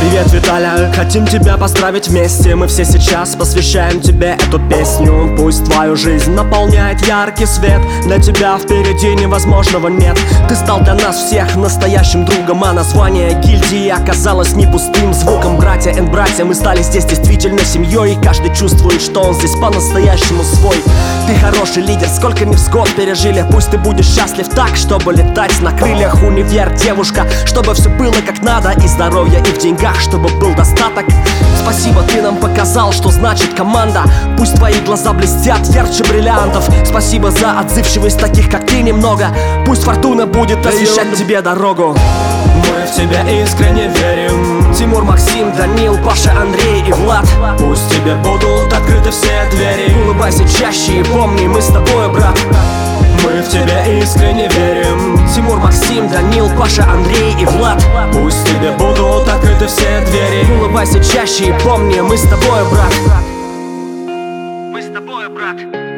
Привет, Виталя, хотим тебя поздравить вместе. Мы все сейчас посвящаем тебе эту песню. Пусть твою жизнь наполняет яркий свет. Для тебя впереди невозможного нет. Ты стал для нас всех настоящим другом А название гильдии оказалось не пустым звуком. Братья and братья, мы стали здесь действительно семьей. И каждый чувствует, что он здесь по-настоящему свой. Ты хороший лидер, сколько невзгод пережили. Пусть ты будешь счастлив так, чтобы летать на крыльях. Универ, девушка, чтобы все было как надо И здоровье, и в деньгах, чтобы был достаток. Спасибо, ты нам показал, что значит команда. Пусть твои глаза блестят ярче бриллиантов. Спасибо за отзывчивость таких, как ты немного. Пусть фортуна будет освещать тебе дорогу. Мы в тебя искренне верим. Тимур, Максим, Данил, Паша, Андрей и Влад. Пусть тебе будут открыты все двери. Улыбайся чаще и помни, мы с тобой, брат. Мы в тебя искренне верим Максим, Данил, Паша, Андрей и Влад. Пусть тебе будут открыты все двери. Улыбайся чаще и помни, мы с тобой, брат. Мы с тобой, брат.